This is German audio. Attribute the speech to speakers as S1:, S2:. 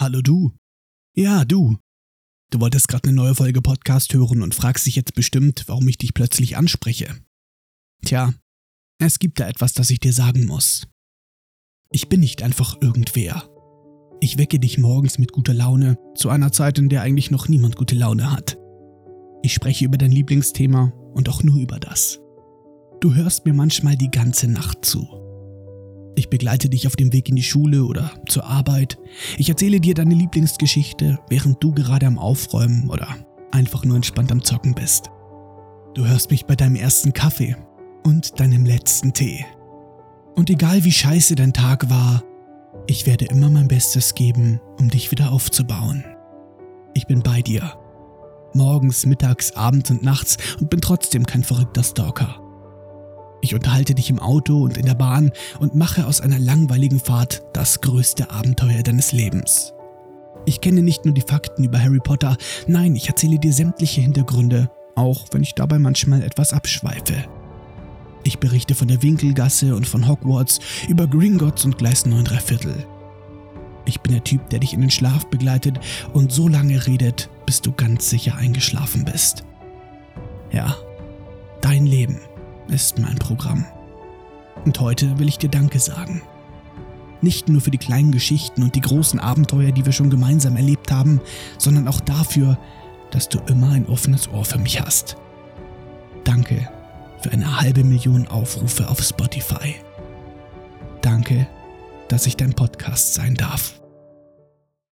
S1: Hallo du. Ja, du. Du wolltest gerade eine neue Folge Podcast hören und fragst dich jetzt bestimmt, warum ich dich plötzlich anspreche. Tja, es gibt da etwas, das ich dir sagen muss. Ich bin nicht einfach irgendwer. Ich wecke dich morgens mit guter Laune, zu einer Zeit, in der eigentlich noch niemand gute Laune hat. Ich spreche über dein Lieblingsthema und auch nur über das. Du hörst mir manchmal die ganze Nacht zu. Ich begleite dich auf dem Weg in die Schule oder zur Arbeit. Ich erzähle dir deine Lieblingsgeschichte, während du gerade am Aufräumen oder einfach nur entspannt am Zocken bist. Du hörst mich bei deinem ersten Kaffee und deinem letzten Tee. Und egal wie scheiße dein Tag war, ich werde immer mein Bestes geben, um dich wieder aufzubauen. Ich bin bei dir. Morgens, mittags, abends und nachts und bin trotzdem kein verrückter Stalker. Ich unterhalte dich im Auto und in der Bahn und mache aus einer langweiligen Fahrt das größte Abenteuer deines Lebens. Ich kenne nicht nur die Fakten über Harry Potter, nein, ich erzähle dir sämtliche Hintergründe, auch wenn ich dabei manchmal etwas abschweife. Ich berichte von der Winkelgasse und von Hogwarts, über Gringotts und Gleis 9 Viertel. Ich bin der Typ, der dich in den Schlaf begleitet und so lange redet, bis du ganz sicher eingeschlafen bist. Ja, dein Leben ist mein Programm. Und heute will ich dir Danke sagen. Nicht nur für die kleinen Geschichten und die großen Abenteuer, die wir schon gemeinsam erlebt haben, sondern auch dafür, dass du immer ein offenes Ohr für mich hast. Danke für eine halbe Million Aufrufe auf Spotify. Danke, dass ich dein Podcast sein darf.